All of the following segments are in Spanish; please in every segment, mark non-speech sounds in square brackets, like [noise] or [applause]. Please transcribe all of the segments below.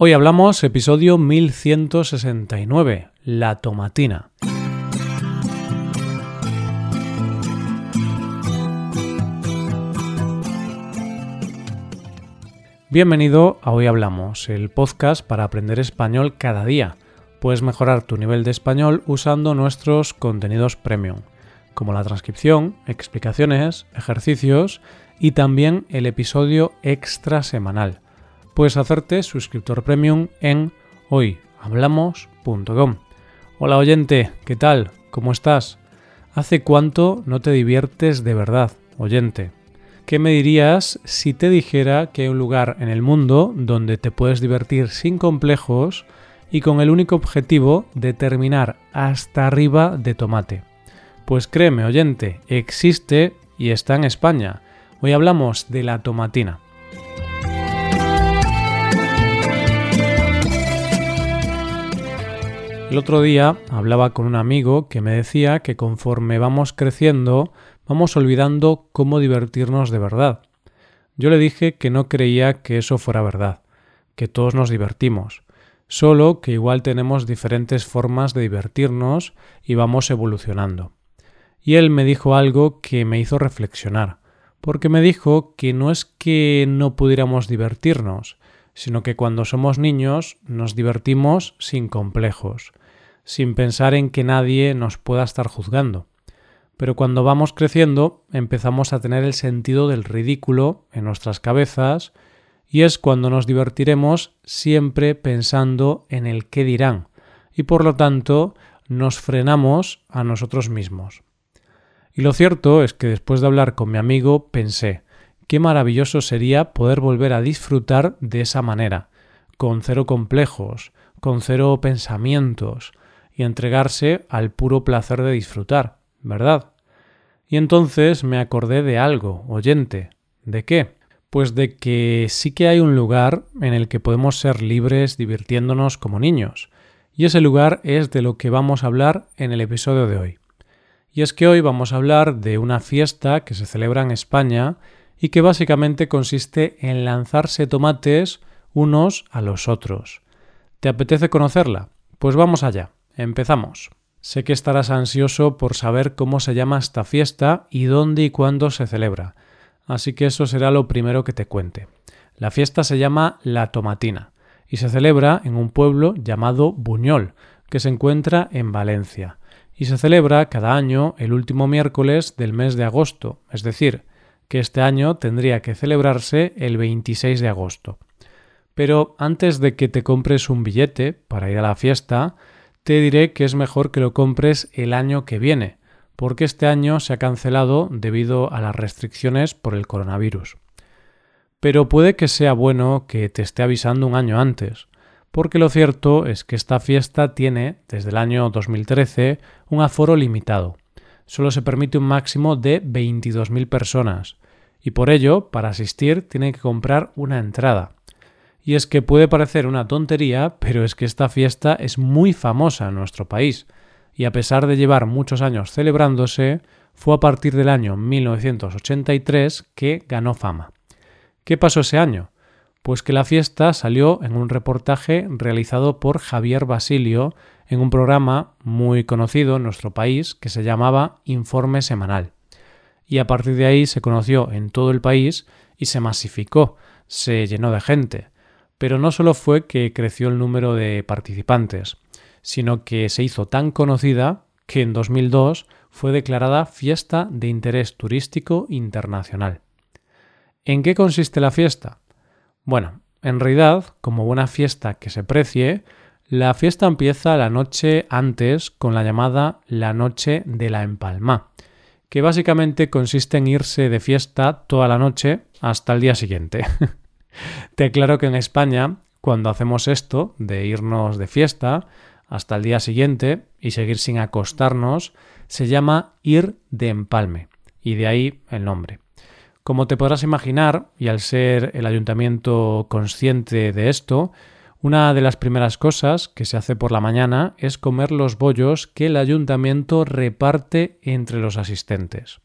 Hoy hablamos episodio 1169, la tomatina. Bienvenido a Hoy Hablamos, el podcast para aprender español cada día. Puedes mejorar tu nivel de español usando nuestros contenidos premium, como la transcripción, explicaciones, ejercicios y también el episodio extra semanal puedes hacerte suscriptor premium en hoyhablamos.com. Hola oyente, ¿qué tal? ¿Cómo estás? ¿Hace cuánto no te diviertes de verdad, oyente? ¿Qué me dirías si te dijera que hay un lugar en el mundo donde te puedes divertir sin complejos y con el único objetivo de terminar hasta arriba de tomate? Pues créeme, oyente, existe y está en España. Hoy hablamos de la tomatina. El otro día hablaba con un amigo que me decía que conforme vamos creciendo vamos olvidando cómo divertirnos de verdad. Yo le dije que no creía que eso fuera verdad, que todos nos divertimos, solo que igual tenemos diferentes formas de divertirnos y vamos evolucionando. Y él me dijo algo que me hizo reflexionar, porque me dijo que no es que no pudiéramos divertirnos, sino que cuando somos niños nos divertimos sin complejos, sin pensar en que nadie nos pueda estar juzgando. Pero cuando vamos creciendo empezamos a tener el sentido del ridículo en nuestras cabezas y es cuando nos divertiremos siempre pensando en el qué dirán y por lo tanto nos frenamos a nosotros mismos. Y lo cierto es que después de hablar con mi amigo pensé, qué maravilloso sería poder volver a disfrutar de esa manera, con cero complejos, con cero pensamientos, y entregarse al puro placer de disfrutar, ¿verdad? Y entonces me acordé de algo, oyente. ¿De qué? Pues de que sí que hay un lugar en el que podemos ser libres divirtiéndonos como niños. Y ese lugar es de lo que vamos a hablar en el episodio de hoy. Y es que hoy vamos a hablar de una fiesta que se celebra en España y que básicamente consiste en lanzarse tomates unos a los otros. ¿Te apetece conocerla? Pues vamos allá. Empezamos. Sé que estarás ansioso por saber cómo se llama esta fiesta y dónde y cuándo se celebra, así que eso será lo primero que te cuente. La fiesta se llama La Tomatina y se celebra en un pueblo llamado Buñol, que se encuentra en Valencia, y se celebra cada año el último miércoles del mes de agosto, es decir, que este año tendría que celebrarse el 26 de agosto. Pero antes de que te compres un billete para ir a la fiesta, te diré que es mejor que lo compres el año que viene, porque este año se ha cancelado debido a las restricciones por el coronavirus. Pero puede que sea bueno que te esté avisando un año antes, porque lo cierto es que esta fiesta tiene, desde el año 2013, un aforo limitado solo se permite un máximo de 22.000 personas y por ello, para asistir, tiene que comprar una entrada. Y es que puede parecer una tontería, pero es que esta fiesta es muy famosa en nuestro país, y a pesar de llevar muchos años celebrándose, fue a partir del año 1983 que ganó fama. ¿Qué pasó ese año? Pues que la fiesta salió en un reportaje realizado por Javier Basilio en un programa muy conocido en nuestro país que se llamaba Informe Semanal. Y a partir de ahí se conoció en todo el país y se masificó, se llenó de gente. Pero no solo fue que creció el número de participantes, sino que se hizo tan conocida que en 2002 fue declarada Fiesta de Interés Turístico Internacional. ¿En qué consiste la fiesta? Bueno, en realidad, como buena fiesta que se precie, la fiesta empieza la noche antes con la llamada la noche de la empalma, que básicamente consiste en irse de fiesta toda la noche hasta el día siguiente. [laughs] Te aclaro que en España, cuando hacemos esto, de irnos de fiesta hasta el día siguiente y seguir sin acostarnos, se llama ir de empalme, y de ahí el nombre. Como te podrás imaginar, y al ser el ayuntamiento consciente de esto, una de las primeras cosas que se hace por la mañana es comer los bollos que el ayuntamiento reparte entre los asistentes.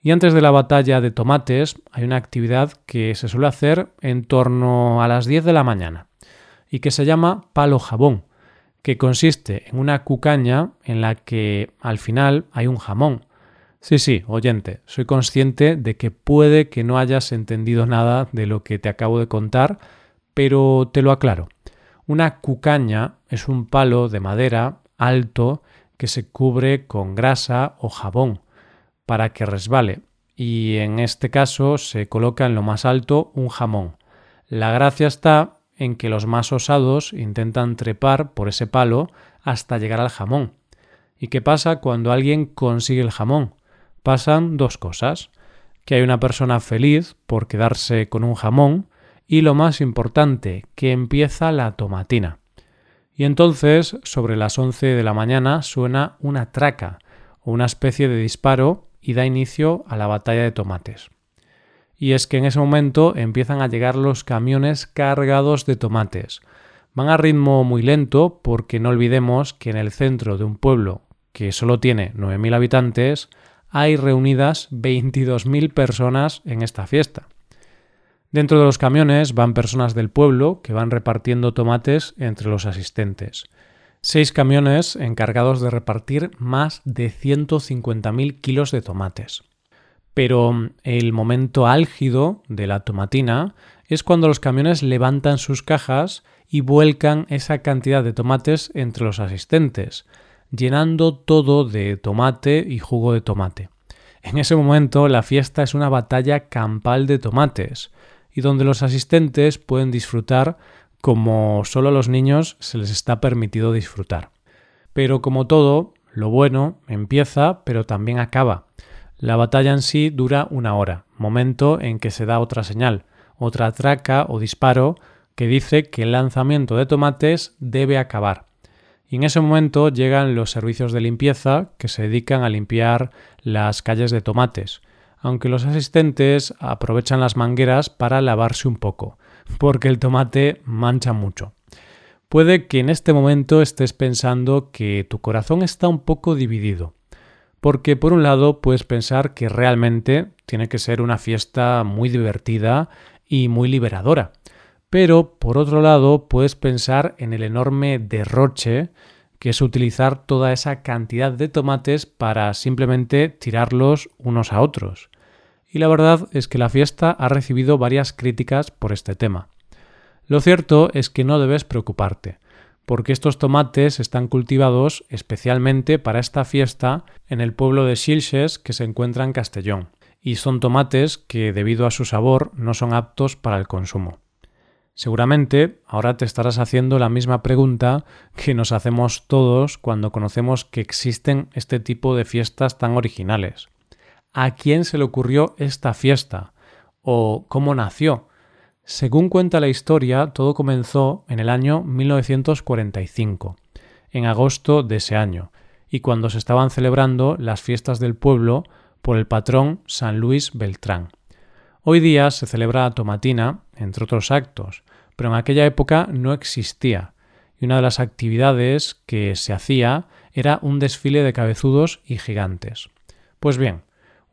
Y antes de la batalla de tomates hay una actividad que se suele hacer en torno a las 10 de la mañana. y que se llama palo jabón, que consiste en una cucaña en la que al final hay un jamón. Sí, sí, oyente, soy consciente de que puede que no hayas entendido nada de lo que te acabo de contar, pero te lo aclaro. Una cucaña es un palo de madera alto que se cubre con grasa o jabón para que resbale y en este caso se coloca en lo más alto un jamón. La gracia está en que los más osados intentan trepar por ese palo hasta llegar al jamón. ¿Y qué pasa cuando alguien consigue el jamón? Pasan dos cosas. Que hay una persona feliz por quedarse con un jamón y lo más importante, que empieza la tomatina. Y entonces, sobre las 11 de la mañana, suena una traca una especie de disparo y da inicio a la batalla de tomates. Y es que en ese momento empiezan a llegar los camiones cargados de tomates. Van a ritmo muy lento porque no olvidemos que en el centro de un pueblo que solo tiene 9.000 habitantes hay reunidas 22.000 personas en esta fiesta. Dentro de los camiones van personas del pueblo que van repartiendo tomates entre los asistentes. Seis camiones encargados de repartir más de 150.000 kilos de tomates. Pero mm, el momento álgido de la tomatina es cuando los camiones levantan sus cajas y vuelcan esa cantidad de tomates entre los asistentes, llenando todo de tomate y jugo de tomate. En ese momento la fiesta es una batalla campal de tomates, y donde los asistentes pueden disfrutar como solo a los niños se les está permitido disfrutar. Pero como todo, lo bueno empieza pero también acaba. La batalla en sí dura una hora, momento en que se da otra señal, otra traca o disparo que dice que el lanzamiento de tomates debe acabar. Y en ese momento llegan los servicios de limpieza que se dedican a limpiar las calles de tomates, aunque los asistentes aprovechan las mangueras para lavarse un poco, porque el tomate mancha mucho. Puede que en este momento estés pensando que tu corazón está un poco dividido, porque por un lado puedes pensar que realmente tiene que ser una fiesta muy divertida y muy liberadora, pero por otro lado puedes pensar en el enorme derroche que es utilizar toda esa cantidad de tomates para simplemente tirarlos unos a otros y la verdad es que la fiesta ha recibido varias críticas por este tema. Lo cierto es que no debes preocuparte, porque estos tomates están cultivados especialmente para esta fiesta en el pueblo de Xilxes que se encuentra en Castellón, y son tomates que debido a su sabor no son aptos para el consumo. Seguramente ahora te estarás haciendo la misma pregunta que nos hacemos todos cuando conocemos que existen este tipo de fiestas tan originales a quién se le ocurrió esta fiesta o cómo nació. Según cuenta la historia, todo comenzó en el año 1945, en agosto de ese año, y cuando se estaban celebrando las fiestas del pueblo por el patrón San Luis Beltrán. Hoy día se celebra Tomatina, entre otros actos, pero en aquella época no existía, y una de las actividades que se hacía era un desfile de cabezudos y gigantes. Pues bien,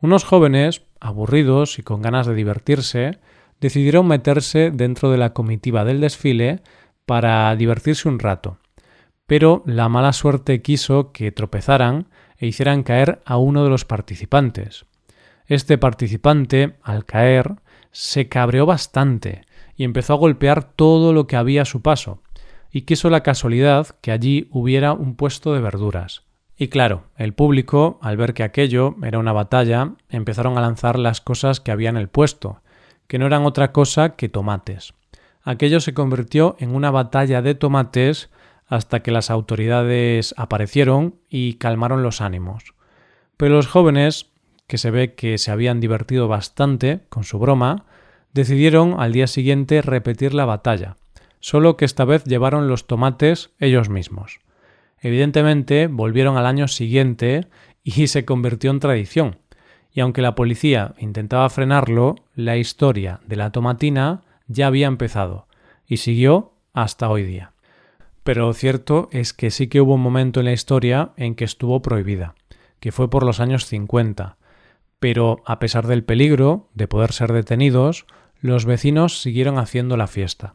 unos jóvenes, aburridos y con ganas de divertirse, decidieron meterse dentro de la comitiva del desfile para divertirse un rato. Pero la mala suerte quiso que tropezaran e hicieran caer a uno de los participantes. Este participante, al caer, se cabreó bastante y empezó a golpear todo lo que había a su paso, y quiso la casualidad que allí hubiera un puesto de verduras. Y claro, el público, al ver que aquello era una batalla, empezaron a lanzar las cosas que había en el puesto, que no eran otra cosa que tomates. Aquello se convirtió en una batalla de tomates hasta que las autoridades aparecieron y calmaron los ánimos. Pero los jóvenes, que se ve que se habían divertido bastante con su broma, decidieron al día siguiente repetir la batalla, solo que esta vez llevaron los tomates ellos mismos. Evidentemente volvieron al año siguiente y [laughs] se convirtió en tradición. Y aunque la policía intentaba frenarlo, la historia de la tomatina ya había empezado y siguió hasta hoy día. Pero lo cierto es que sí que hubo un momento en la historia en que estuvo prohibida, que fue por los años 50. Pero a pesar del peligro de poder ser detenidos, los vecinos siguieron haciendo la fiesta.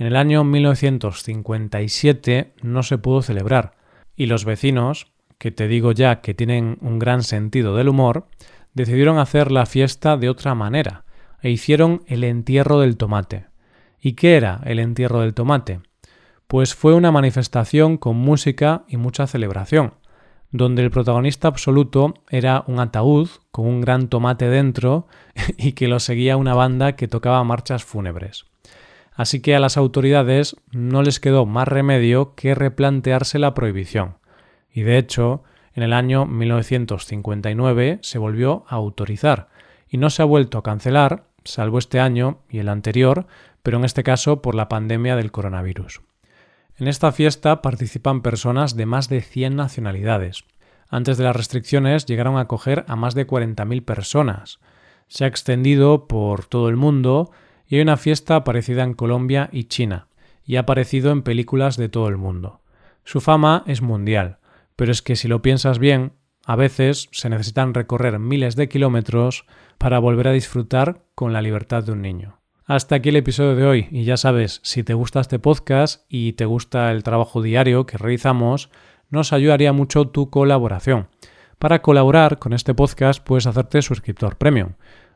En el año 1957 no se pudo celebrar y los vecinos, que te digo ya que tienen un gran sentido del humor, decidieron hacer la fiesta de otra manera e hicieron el entierro del tomate. ¿Y qué era el entierro del tomate? Pues fue una manifestación con música y mucha celebración, donde el protagonista absoluto era un ataúd con un gran tomate dentro [laughs] y que lo seguía una banda que tocaba marchas fúnebres. Así que a las autoridades no les quedó más remedio que replantearse la prohibición. Y de hecho, en el año 1959 se volvió a autorizar y no se ha vuelto a cancelar, salvo este año y el anterior, pero en este caso por la pandemia del coronavirus. En esta fiesta participan personas de más de 100 nacionalidades. Antes de las restricciones llegaron a acoger a más de 40.000 personas. Se ha extendido por todo el mundo y hay una fiesta parecida en Colombia y China, y ha aparecido en películas de todo el mundo. Su fama es mundial, pero es que si lo piensas bien, a veces se necesitan recorrer miles de kilómetros para volver a disfrutar con la libertad de un niño. Hasta aquí el episodio de hoy y ya sabes, si te gusta este podcast y te gusta el trabajo diario que realizamos, nos ayudaría mucho tu colaboración. Para colaborar con este podcast puedes hacerte suscriptor premium.